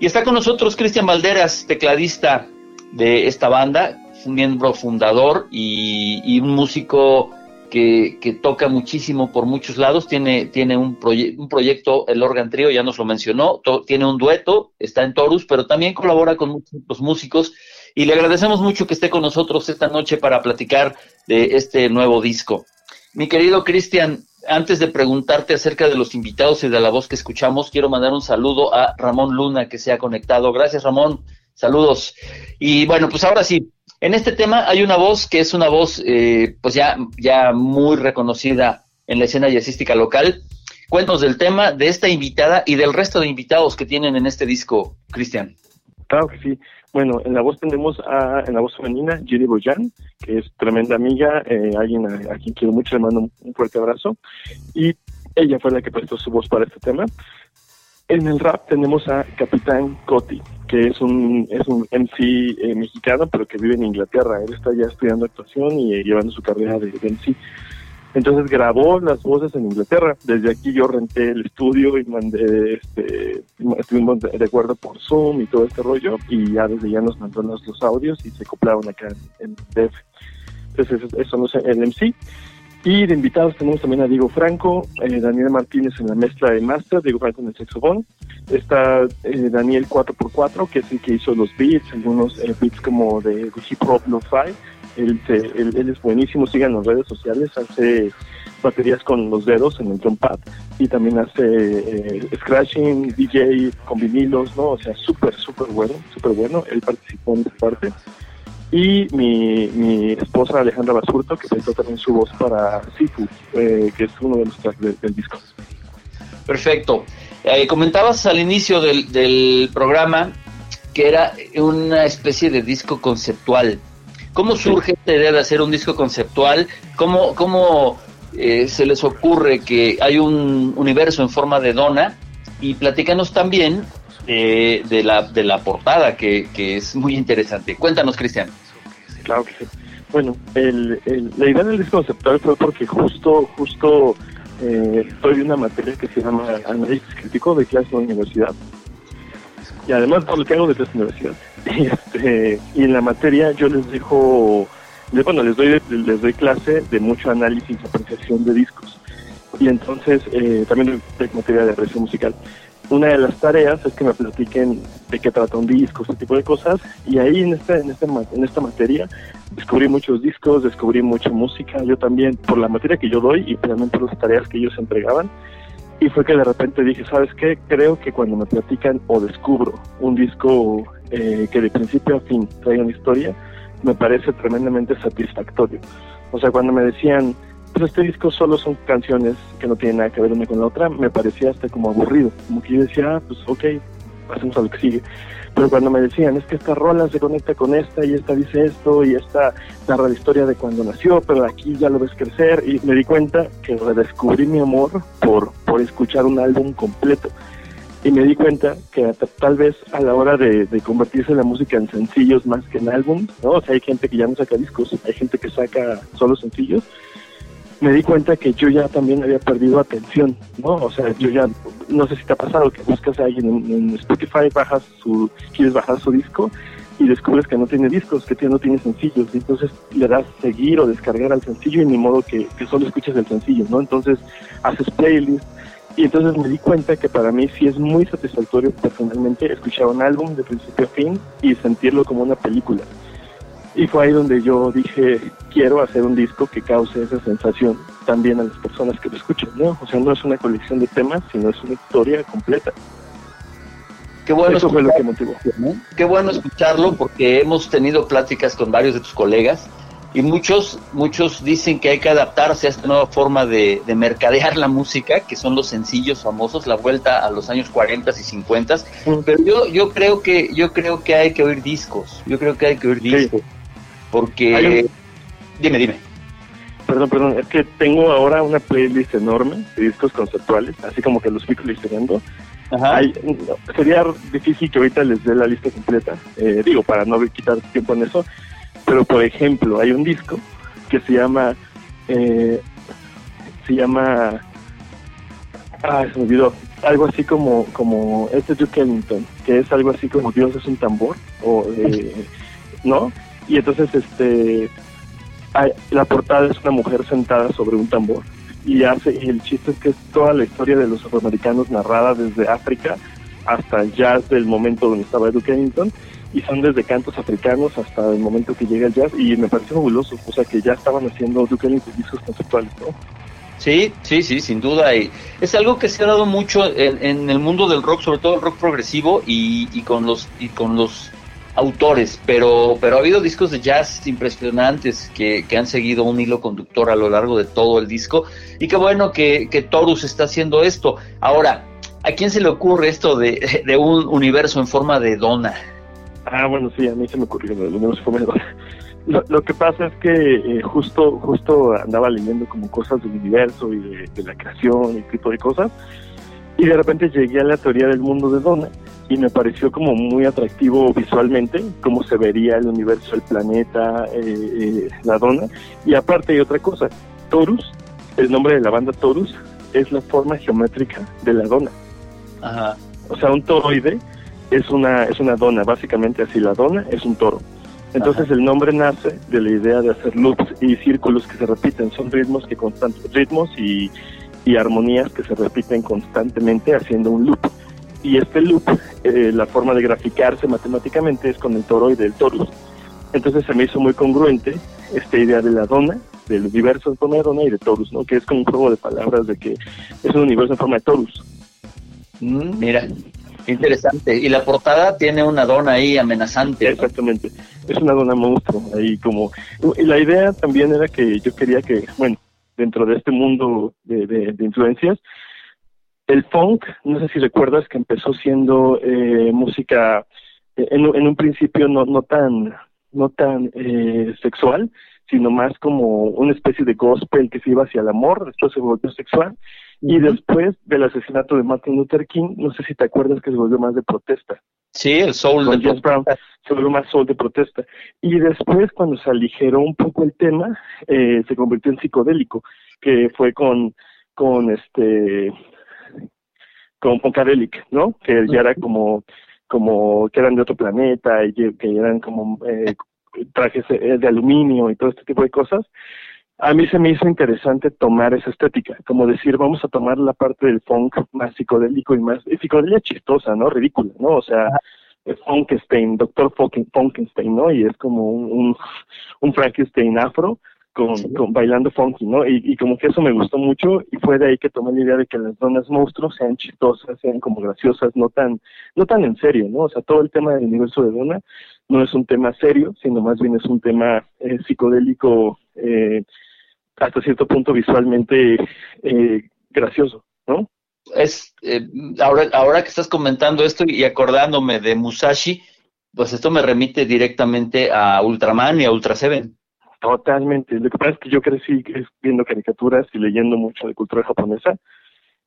Y está con nosotros Cristian Valderas, tecladista de esta banda, un miembro fundador y, un músico que, toca muchísimo por muchos lados. Tiene, tiene un, proye- un proyecto, el Organ Trio, ya nos lo mencionó, tiene un dueto, está en Taurus, pero también colabora con muchos músicos. Y le agradecemos mucho que esté con nosotros esta noche para platicar de este nuevo disco. Mi querido Cristian, antes de preguntarte acerca de los invitados y de la voz que escuchamos, quiero mandar un saludo a Ramón Luna que se ha conectado. Gracias, Ramón. Saludos. Y bueno, pues ahora sí, en este tema hay una voz que es una voz eh, pues ya, ya muy reconocida en la escena jazzística local. Cuéntanos del tema, de esta invitada y del resto de invitados que tienen en este disco, Cristian. Claro que sí. Bueno, en la voz tenemos a, en la voz femenina, Judy Boyan, que es tremenda amiga, eh, alguien a, quien quiero mucho, le mando un, un fuerte abrazo. Y ella fue la que prestó su voz para este tema. En el rap tenemos a Capitán Coti, que es un, es un MC eh, mexicano, pero que vive en Inglaterra. Él está ya estudiando actuación y eh, llevando su carrera de, de MC. Entonces grabó las voces en Inglaterra. Desde aquí yo renté el estudio y mandé, este, estuvimos de acuerdo por Zoom y todo este rollo. Y ya desde ya nos mandó los, los audios y se acoplaron acá en, en. Entonces eso, eso no es el MC. Y de invitados tenemos también a Diego Franco, eh, Daniel Martínez en la mezcla de master, Diego Franco en el saxofón. Está eh, Daniel 4x4, que es el que hizo los beats, algunos eh, beats como de hip hop lo-fi. Él, él, es buenísimo, sigan las redes sociales, hace baterías con los dedos en el drum pad y también hace eh, scratching, DJ con vinilos, ¿no? O sea, súper, súper bueno, súper bueno. Él participó en esta parte. Y mi, esposa Alejandra Basurto, que prestó también su voz para Sifu, eh, que es uno de los tracks del- del disco. Perfecto. Eh, comentabas al inicio del, del programa que era una especie de disco conceptual. ¿Cómo surge esta idea de hacer un disco conceptual? ¿Cómo, cómo eh, se les ocurre que hay un universo en forma de dona? Y platícanos también eh, de, la, de la portada, que, que es muy interesante. Cuéntanos, Cristian. Claro que sí. Bueno, el, el- la idea del disco conceptual fue porque justo, justo eh, estoy en una materia que se llama análisis crítico de clase de universidad. Y además por lo que hago de clase de universidad. Y, este, y en la materia yo les dejo, bueno, les doy, les doy clase de mucho análisis y apreciación de discos. Y entonces eh, también doy materia de apreciación musical. Una de las tareas es que me platiquen de qué trata un disco, ese tipo de cosas. Y ahí en esta, en esta, ma- en esta materia descubrí muchos discos, descubrí mucha música. Yo también, por la materia que yo doy y también por las tareas que ellos entregaban, Y fue que de repente dije, ¿sabes qué? Creo que cuando me platican o descubro un disco eh, que de principio a fin trae una historia, me parece tremendamente satisfactorio. O sea, cuando me decían, pues este disco solo son canciones que no tienen nada que ver una con la otra, me parecía hasta como aburrido. Como que yo decía, ah, pues ok, pasemos a lo que sigue. Pero cuando me decían, es que esta rola se conecta con esta y esta dice esto y esta narra la historia de cuando nació, pero aquí ya lo ves crecer y me di cuenta que redescubrí mi amor por, por escuchar un álbum completo. Y me di cuenta que tal vez a la hora de, de convertirse la música en sencillos más que en álbums, ¿no? O sea, hay gente que ya no saca discos, hay gente que saca solo sencillos. Me di cuenta que yo ya también había perdido atención, ¿no? O sea, yo ya, no sé si te ha pasado que buscas a alguien en, Spotify, bajas su, quieres bajar su disco y descubres que no tiene discos, que no tiene sencillos, y entonces le das seguir o descargar al sencillo y ni modo que, que solo escuches el sencillo, ¿no? Entonces haces playlist y entonces me di cuenta que para mí sí es muy satisfactorio personalmente escuchar un álbum de principio a fin y sentirlo como una película. Y fue ahí donde yo dije, quiero hacer un disco que cause esa sensación también a las personas que lo escuchan, ¿no? O sea, no es una colección de temas, sino es una historia completa. Qué bueno Eso fue lo que motivó. Qué bueno escucharlo porque hemos tenido pláticas con varios de tus colegas y muchos muchos dicen que hay que adaptarse a esta nueva forma de, de mercadear la música, que son los sencillos famosos, la vuelta a los años 40 y 50. Pero yo yo creo que yo creo que hay que oír discos. Yo creo que hay que oír discos porque un- dime, dime. Perdón, perdón, es que tengo ahora una playlist enorme de discos conceptuales, así como que los fui coleccionando. Hay- sería difícil que ahorita les dé la lista completa, eh, digo, para no quitar tiempo en eso, pero por ejemplo, hay un disco que se llama, eh, se llama, ah, se me olvidó, algo así como, como, este es Duke Ellington, que es algo así como Dios es un tambor, o, eh, ¿no? Y entonces, este, la portada es una mujer sentada sobre un tambor y hace y el chiste es que es toda la historia de los afroamericanos narrada desde África hasta jazz del momento donde estaba Duke Ellington y son desde cantos africanos hasta el momento que llega el jazz y me pareció fabuloso, o sea que ya estaban haciendo Duke Ellington discos conceptuales, ¿no? Sí, sí, sí, sin duda. Y es algo que se ha dado mucho en, en el mundo del rock, sobre todo el rock progresivo y, y con los y con los autores. Pero, pero ha habido discos de jazz impresionantes que, que han seguido un hilo conductor a lo largo de todo el disco. Y qué bueno que, que Torus está haciendo esto. Ahora, ¿a quién se le ocurre esto de, de un universo en forma de dona? Ah, bueno, sí, a mí se me ocurrió del universo fue mejor. Lo, lo que pasa es que eh, justo justo andaba leyendo como cosas del universo y de, de la creación y tipo de cosas y de repente llegué a la teoría del mundo de Donna y me pareció como muy atractivo visualmente cómo se vería el universo, el planeta, eh, eh, la Donna y aparte hay otra cosa, Torus, el nombre de la banda Torus es la forma geométrica de la Donna. Ajá. O sea, un toroide es una es una dona, básicamente así la dona es un toro. Entonces el nombre nace de la idea de hacer loops y círculos que se repiten, son ritmos que constantes, ritmos y, y armonías que se repiten constantemente haciendo un loop. Y este loop, eh, la forma de graficarse matemáticamente es con el toroide, el torus. Entonces se me hizo muy congruente esta idea de la dona, del universo en forma de dona y de torus, ¿no? Que es como un juego de palabras de que es un universo en forma de torus. Mm, mira, interesante. Y la portada tiene una dona ahí amenazante. ¿no? Exactamente. Es una dona monstruo. Ahí como. y La idea también era que yo quería que, bueno, dentro de este mundo de, de- de influencias, el funk, no sé si recuerdas que empezó siendo eh, música eh, en, un- en un principio no, no tan, no tan eh, sexual, sino más como una especie de gospel que se iba hacia el amor, después se volvió sexual. Y después del asesinato de Martin Luther King, no sé si te acuerdas que se volvió más de protesta. Sí, el soul de James Brown se volvió más soul de protesta. Y después, cuando se aligeró un poco el tema, eh, se convirtió en psicodélico, que fue con, con este, con Funkadelic, ¿no? Que ya era como, como que eran de otro planeta y que que eran como eh, trajes eh, de aluminio y todo este tipo de cosas. A mí se me hizo interesante tomar esa estética, como decir, vamos a tomar la parte del funk más psicodélico y más, y psicodelia chistosa, ¿no? Ridícula, ¿no? O sea, eh, Funkenstein, Doctor Funkenstein, ¿no? Y es como un, un, un Frankenstein afro con, con bailando funky, ¿no? Y, y como que eso me gustó mucho y fue de ahí que tomé la idea de que las donas monstruos sean chistosas, sean como graciosas, no tan, no tan en serio, ¿no? O sea, todo el tema del universo de Donna no es un tema serio, sino más bien es un tema eh, psicodélico, eh, hasta cierto punto visualmente eh, gracioso, ¿no? Es, eh, ahora, ahora que estás comentando esto y acordándome de Musashi, pues esto me remite directamente a Ultraman y a Ultra Seven. Totalmente. Lo que pasa es que yo crecí viendo caricaturas y leyendo mucho de cultura japonesa.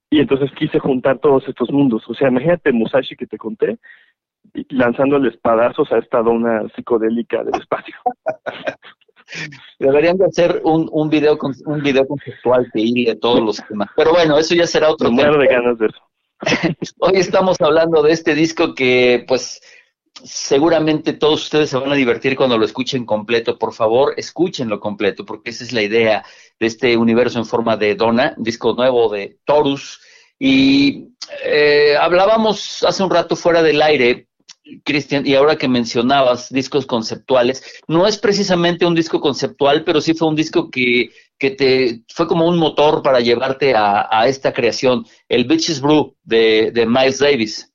Y entonces quise juntar todos estos mundos. O sea, imagínate Musashi que te conté, lanzándole espadazos a esta dona psicodélica del espacio. Deberían de hacer un, un video con, un video conceptual que hile todos los temas. Pero bueno, eso ya será otro tema. de ganas de eso. Hoy estamos hablando de este disco que, pues, seguramente todos ustedes se van a divertir cuando lo escuchen completo. Por favor, escúchenlo completo, porque esa es la idea de este universo en forma de Donna, un disco nuevo de Torus. Y eh, hablábamos hace un rato fuera del aire, Cristian, y ahora que mencionabas discos conceptuales, no es precisamente un disco conceptual, pero sí fue un disco que, que te fue como un motor para llevarte a, a esta creación, el Bitches Brew de, de Miles Davis.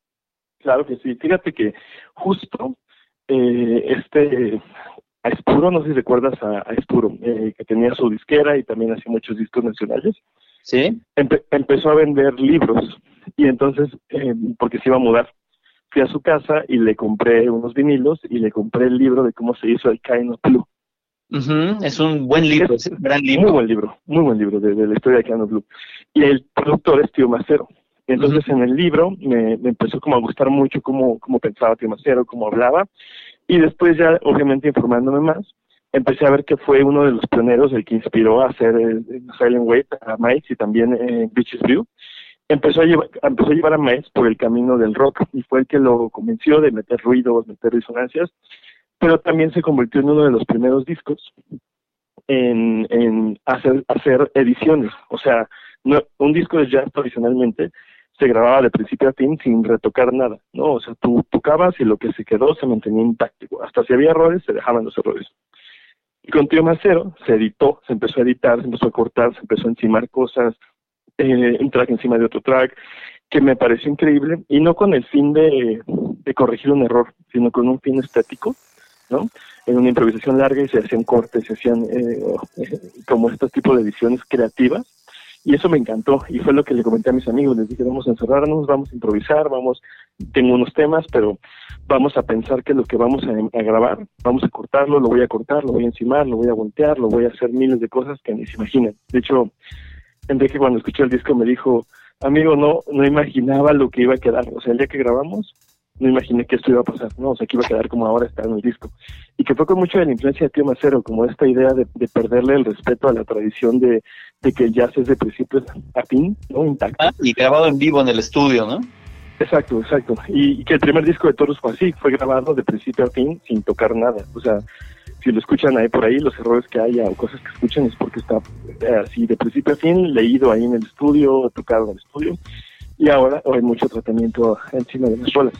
Claro que sí. Fíjate que justo eh, este a Espuro, no sé si recuerdas a, a Espuro, eh, que tenía su disquera y también hacía muchos discos nacionales. Sí. Empe- empezó a vender libros y entonces, eh, porque se iba a mudar, fui a su casa y le compré unos vinilos y le compré el libro de cómo se hizo el Kind of Blue. Ujú, Es un buen libro, es un gran Muy libro. buen libro, muy buen libro de, de la historia de Kind of Blue. Y el productor es Tío Macero. Entonces en el libro me, me empezó como a gustar mucho cómo, cómo pensaba Tío Macero, cómo hablaba. Y después ya, obviamente informándome más, empecé a ver que fue uno de los pioneros, el que inspiró a hacer el, el Silent Wave, a Miles y también eh, Bitches Brew. Empezó a, llevar, empezó a llevar a Miles por el camino del rock y fue el que lo convenció de meter ruidos, meter disonancias, pero también se convirtió en uno de los primeros discos en, en hacer, hacer ediciones. O sea, no, un disco de jazz tradicionalmente se grababa de principio a fin sin retocar nada, ¿no? O sea, tú tocabas y lo que se quedó se mantenía intacto. Hasta si había errores, se dejaban los errores. Y con Tío Macero se editó, se empezó a editar, se empezó a cortar, se empezó a encimar cosas, eh, un track encima de otro track, que me pareció increíble, y no con el fin de, corregir un error, sino con un fin estético, ¿no? En una improvisación larga y se hacían cortes, se hacían eh, eh, como estos tipos de ediciones creativas, y eso me encantó, y fue lo que le comenté a mis amigos, les dije, vamos a encerrarnos, vamos a improvisar, vamos, tengo unos temas, pero vamos a pensar que lo que vamos a, a grabar, vamos a cortarlo, lo voy a cortar, lo voy a encimar, lo voy a voltear, lo voy a hacer miles de cosas que ni se imaginan. De hecho, Enrique cuando escuchó el disco me dijo, amigo, no, no imaginaba lo que iba a quedar. O sea, el día que grabamos, no imaginé que esto iba a pasar, ¿no? O sea, que iba a quedar como ahora está en el disco. Y que fue con mucho de la influencia de Tío Macero, como esta idea de, de perderle el respeto a la tradición de, de que el jazz es de principio a fin, ¿no? Intacto. Ah, y grabado en vivo en el estudio, ¿no? Exacto, exacto. Y, y que el primer disco de Toros fue así, fue grabado de principio a fin sin tocar nada. O sea, si lo escuchan ahí por ahí, los errores que haya o cosas que escuchan es porque está eh, así de principio a fin, leído ahí en el estudio, tocado en el estudio. Y ahora hay mucho tratamiento encima de las rolas.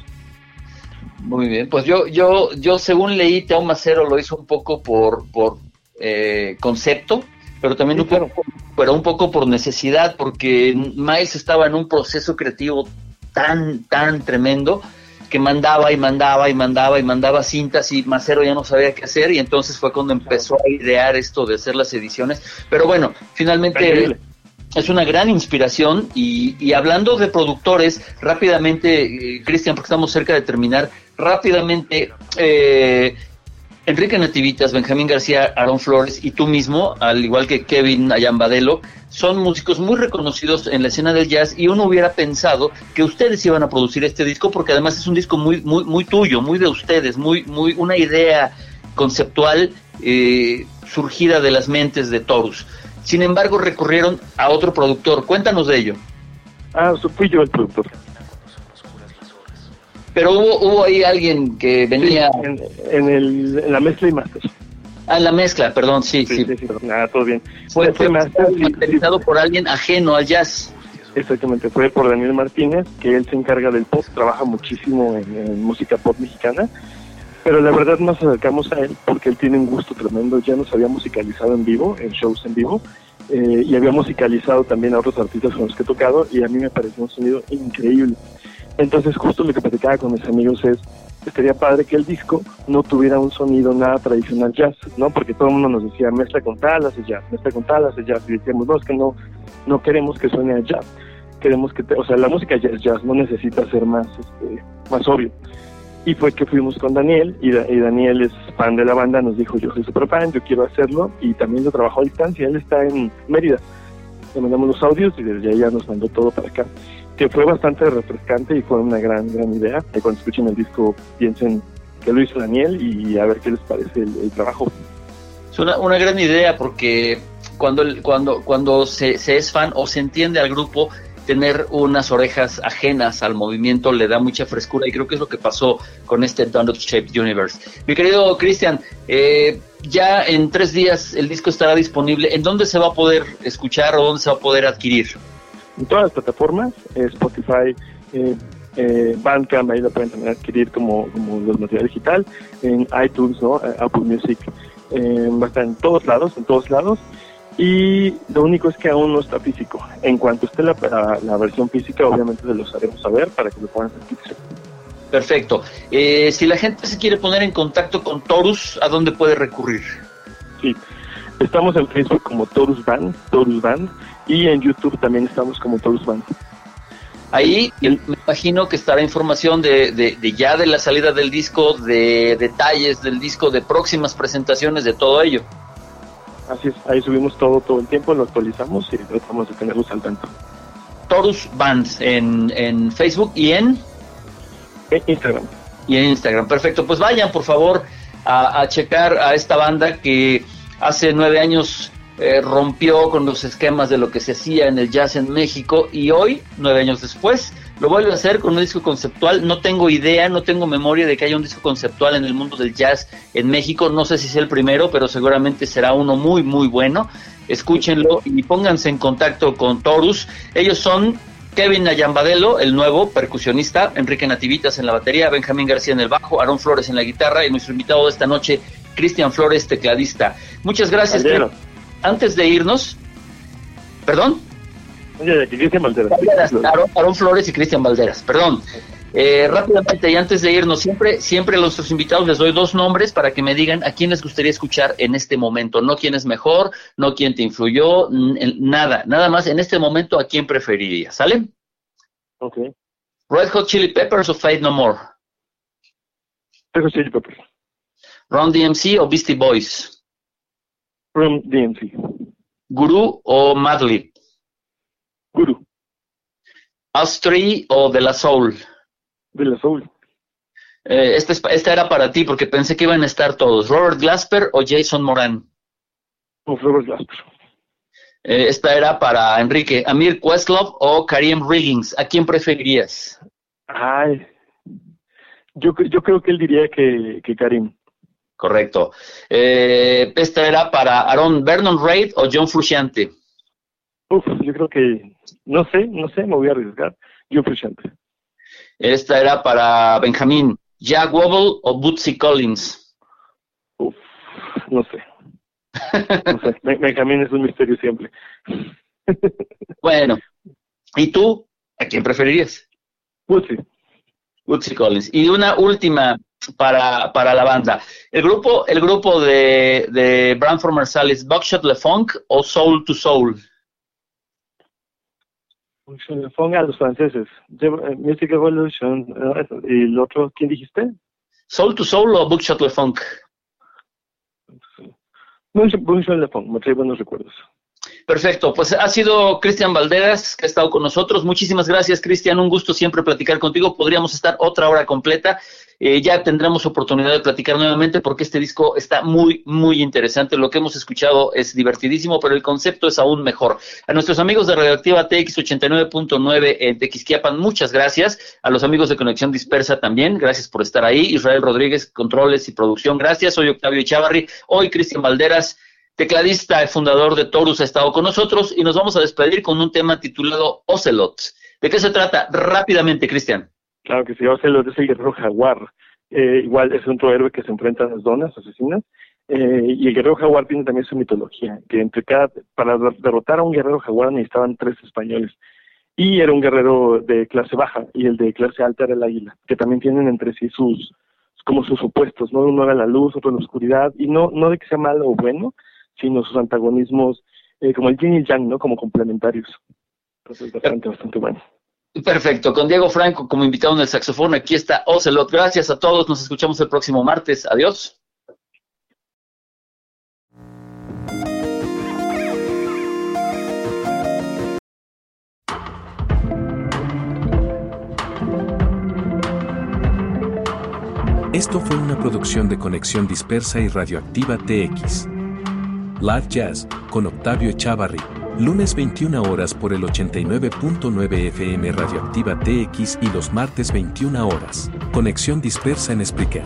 Muy bien, pues yo, yo, yo según leí, Teo Macero lo hizo un poco por, por eh, concepto, pero también un poco, pero un poco por necesidad, porque Miles estaba en un proceso creativo tan, tan tremendo que mandaba y mandaba y mandaba y mandaba cintas y Macero ya no sabía qué hacer y entonces fue cuando empezó a idear esto de hacer las ediciones. Pero bueno, finalmente es una gran inspiración y, y hablando de productores, rápidamente, eh, Cristian, porque estamos cerca de terminar, rápidamente, eh, Enrique Nativitas, Benjamín García, Aaron Flores y tú mismo, al igual que Kevin Ayambadelo, son músicos muy reconocidos en la escena del jazz y uno hubiera pensado que ustedes iban a producir este disco porque además es un disco muy muy muy tuyo, muy de ustedes, muy muy una idea conceptual eh, surgida de las mentes de Torus. Sin embargo, recurrieron a otro productor. Cuéntanos de ello. Ah, fui yo el productor. Pero hubo, hubo ahí alguien que venía En, en el, en la mezcla y master. a la mezcla, perdón, sí, sí. Sí, nada, todo bien. Fue, y fue master, por alguien ajeno al jazz. Exactamente, fue por Daniel Martínez, que él se encarga del pop, trabaja muchísimo en, en música pop mexicana. Pero la verdad nos acercamos a él porque él tiene un gusto tremendo. Ya nos había musicalizado en vivo, en shows en vivo, eh, y había musicalizado también a otros artistas con los que he tocado, y a mí me pareció un sonido increíble. Entonces, justo lo que platicaba con mis amigos es, estaría padre que el disco no tuviera un sonido nada tradicional jazz, ¿no? Porque todo el mundo nos decía, mezcla con tal, hace jazz, mezcla con tal, hace jazz, y decíamos, no, es que no, no queremos que suene a jazz, queremos que, te- o sea, la música jazz, jazz no necesita ser más, este, más obvio. Y fue que fuimos con Daniel, y, Da- y Daniel es fan de la banda, nos dijo, yo soy super fan, yo quiero hacerlo, y también lo trabajó a distancia, él está en Mérida. Le mandamos los audios y desde ya nos mandó todo para acá. Que fue bastante refrescante y fue una gran, gran idea. Que cuando escuchen el disco piensen que lo hizo Daniel y a ver qué les parece el, trabajo. Es una, una gran idea porque cuando, cuando, cuando se, se es fan o se entiende al grupo, tener unas orejas ajenas al movimiento le da mucha frescura y creo que es lo que pasó con este Donut Shaped Universe. Mi querido Cristian, eh, ya en tres días el disco estará disponible. ¿En dónde se va a poder escuchar o dónde se va a poder adquirir? En todas las plataformas, eh, Spotify, eh, eh, Bandcamp, ahí lo pueden también adquirir como, como los material digital, en iTunes, ¿no? Eh, Apple Music, va a estar en todos lados, en todos lados. Y lo único es que aún no está físico. En cuanto esté la, la, la versión física, obviamente se los haremos saber para que lo puedan adquirir. Perfecto. Eh, si la gente se quiere poner en contacto con Torus, ¿a dónde puede recurrir? Sí, estamos en Facebook como Torus Band, Torus Band, y en YouTube también estamos como Torus Band. Ahí me imagino que estará información de, de- de ya de la salida del disco, de detalles del disco, de próximas presentaciones, de todo ello. Así es, ahí subimos todo todo el tiempo, lo actualizamos y tratamos de tenerlos al tanto. Torus Bands en, en Facebook y en, En Instagram. y en Instagram. Perfecto, pues vayan por favor a, a checar a esta banda que hace nueve años eh, rompió con los esquemas de lo que se hacía en el jazz en México y hoy, nueve años después, lo vuelve a hacer con un disco conceptual. No tengo idea, no tengo memoria de que haya un disco conceptual en el mundo del jazz en México. No sé si es el primero, pero seguramente será uno muy, muy bueno. Escúchenlo y pónganse en contacto con Torus. Ellos son Kevin Ayambadelo, el nuevo percusionista, Enrique Nativitas en la batería, Benjamín García en el bajo, Aaron Flores en la guitarra y nuestro invitado de esta noche, Cristian Flores, tecladista. Muchas gracias. Antes de irnos, perdón. Que Cristian Valderas. Aarón Flores y Cristian Valderas, perdón. Eh, rápidamente y antes de irnos, siempre, siempre a nuestros invitados les doy dos nombres para que me digan a quién les gustaría escuchar en este momento. No quién es mejor, no quién te influyó, nada, nada más en este momento a quién preferirías, ¿sale? Ok. Red Hot Chili Peppers o Fade No More, Tengo Chili Peppers. Ron DMC o Beastie Boys, From DMC. Guru o Madlib, Guru. Astray o De La Soul. De la Soul. Eh, esta, es- esta era para ti porque pensé que iban a estar todos. Robert Glasper o Jason Moran. Robert Glasper. Eh, esta era para Enrique. Amir Questlove o Karim Riggins. ¿A quién preferirías? Ay. Yo, yo creo que él diría que, que Karim. Correcto. Eh, esta era para Aaron Vernon Reid o John Frusciante. Uf, yo creo que. No sé, no sé, me voy a arriesgar. Yo Frusciante. Esta era para Benjamín. Jack Wobble o Bootsy Collins. Uf, no sé. No sé. Benjamín es un misterio siempre. Bueno. ¿Y tú? ¿A quién preferirías? Bootsy. Bootsy Collins. Y una última para, para la banda. El grupo, el grupo de, de Branford Marsalis, Buckshot Le Funk o Soul to Soul. Ponga a los franceses. Eh, Music Evolution. eh. ¿Y el otro, quién dijiste? Soul to Soul o Buckshot Le Funk. Buncho Le Fong, me trae buenos recuerdos. Perfecto, pues ha sido Cristian Valderas que ha estado con nosotros. Muchísimas gracias, Cristian. Un gusto siempre platicar contigo. Podríamos estar otra hora completa. Eh, ya tendremos oportunidad de platicar nuevamente porque este disco está muy, muy interesante. Lo que hemos escuchado es divertidísimo, pero el concepto es aún mejor. A nuestros amigos de Radioactiva TX89.9 en Tequisquiapan, muchas gracias. A los amigos de Conexión Dispersa también, gracias por estar ahí. Israel Rodríguez, controles y producción, gracias. Soy Octavio Echavarri. Hoy Cristian Valderas tecladista y fundador de Torus, ha estado con nosotros y nos vamos a despedir con un tema titulado Ocelot. ¿De qué se trata? Rápidamente, Cristian. Claro que sí, Ocelot es el guerrero jaguar. eh, igual es otro héroe que se enfrenta a las donas asesinas. Eh, y el guerrero jaguar tiene también su mitología, que entre cada, para der- derrotar a un guerrero jaguar necesitaban tres españoles. Y era un guerrero de clase baja y el de clase alta era el águila, que también tienen entre sí sus, como sus opuestos, ¿no? Uno era la luz, otro la oscuridad, y no, no de que sea malo o bueno, sino sus antagonismos, eh, como el yin y el yang, ¿no? Como complementarios. Entonces, bastante, bastante bueno. Perfecto, con Diego Franco como invitado en el saxofón, aquí está Ocelot. Gracias a todos, nos escuchamos el próximo martes. Adiós. Esto fue una producción de Conexión Dispersa y Radioactiva TX. Live Jazz con Octavio Echavarri. Lunes 21 horas por el 89.9 FM Radioactiva TX y los martes 21 horas. Conexión Dispersa en Spreaker.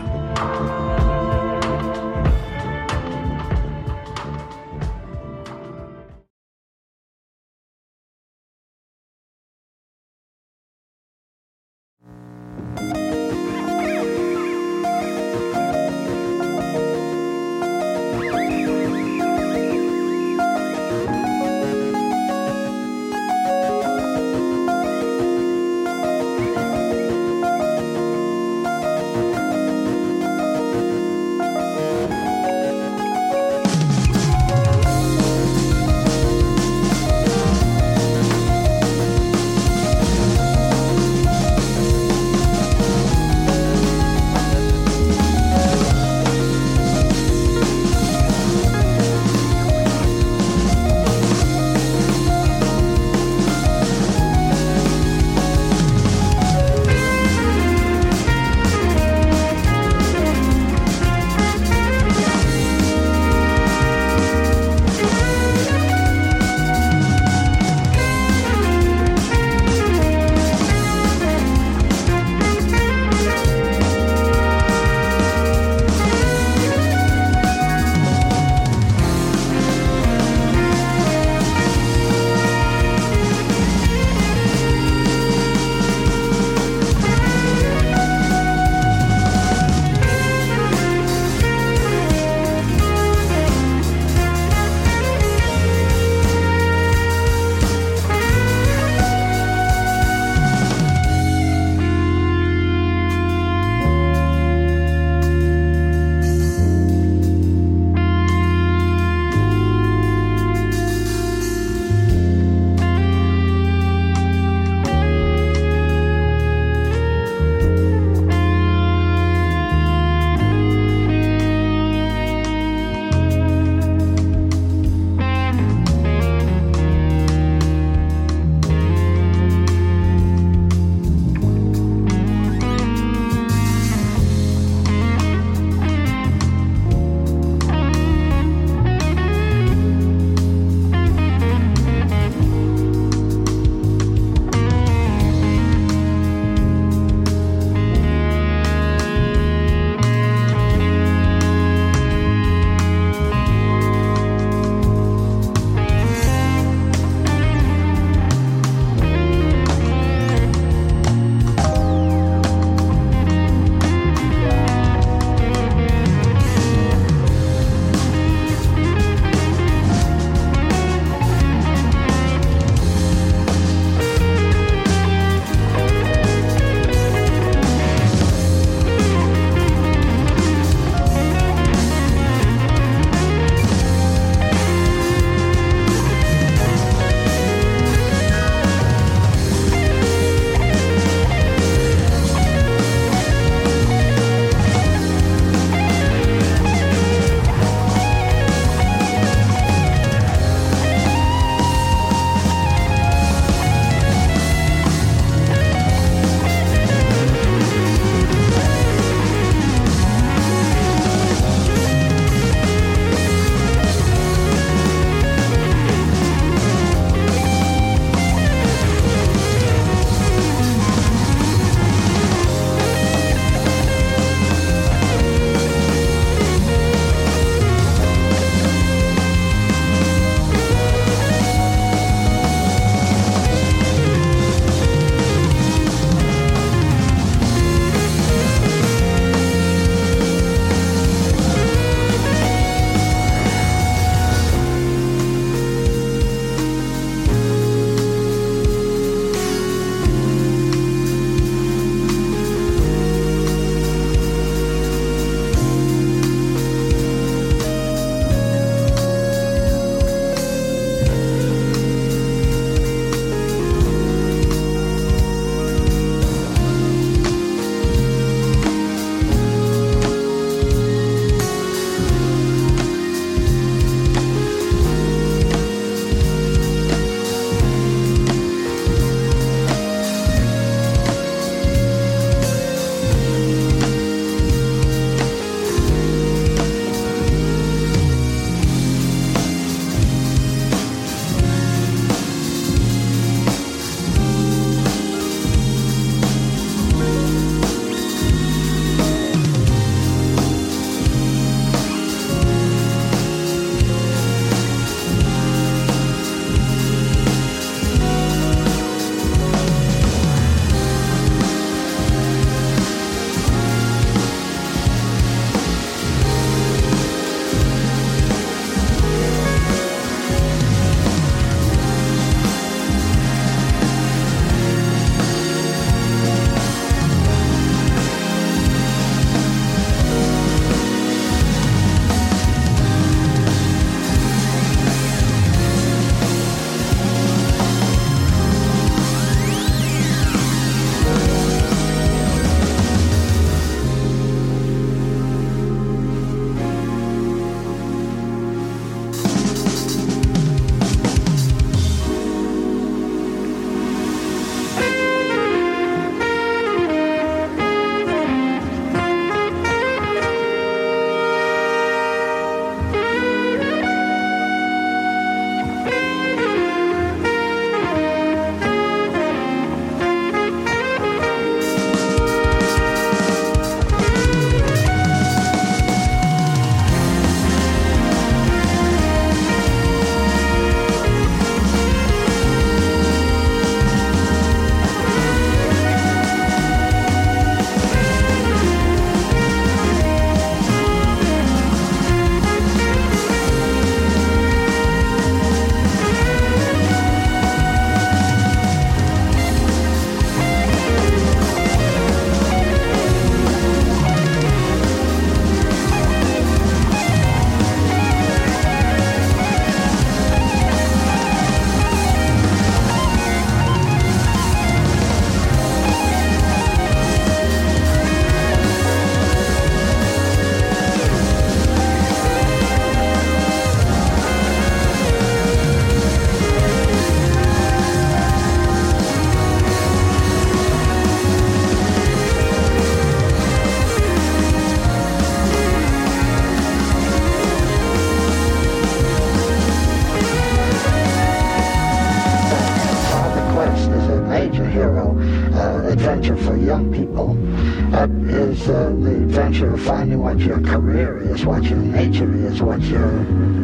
What your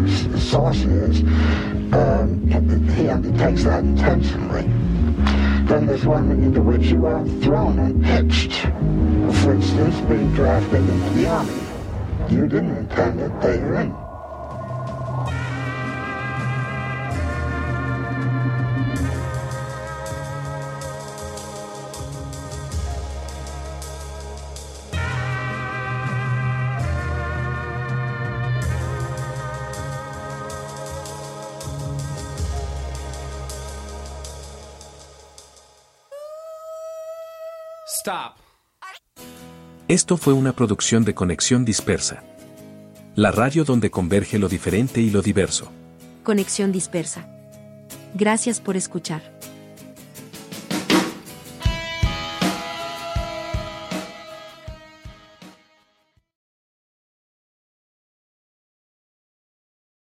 s- source is. Um, he undertakes that intentionally. Then there's one into which you are thrown and pitched. For instance, being drafted into the army. You didn't intend it, they are in. Esto fue una producción de Conexión Dispersa. La radio donde converge lo diferente y lo diverso. Conexión dispersa. Gracias por escuchar.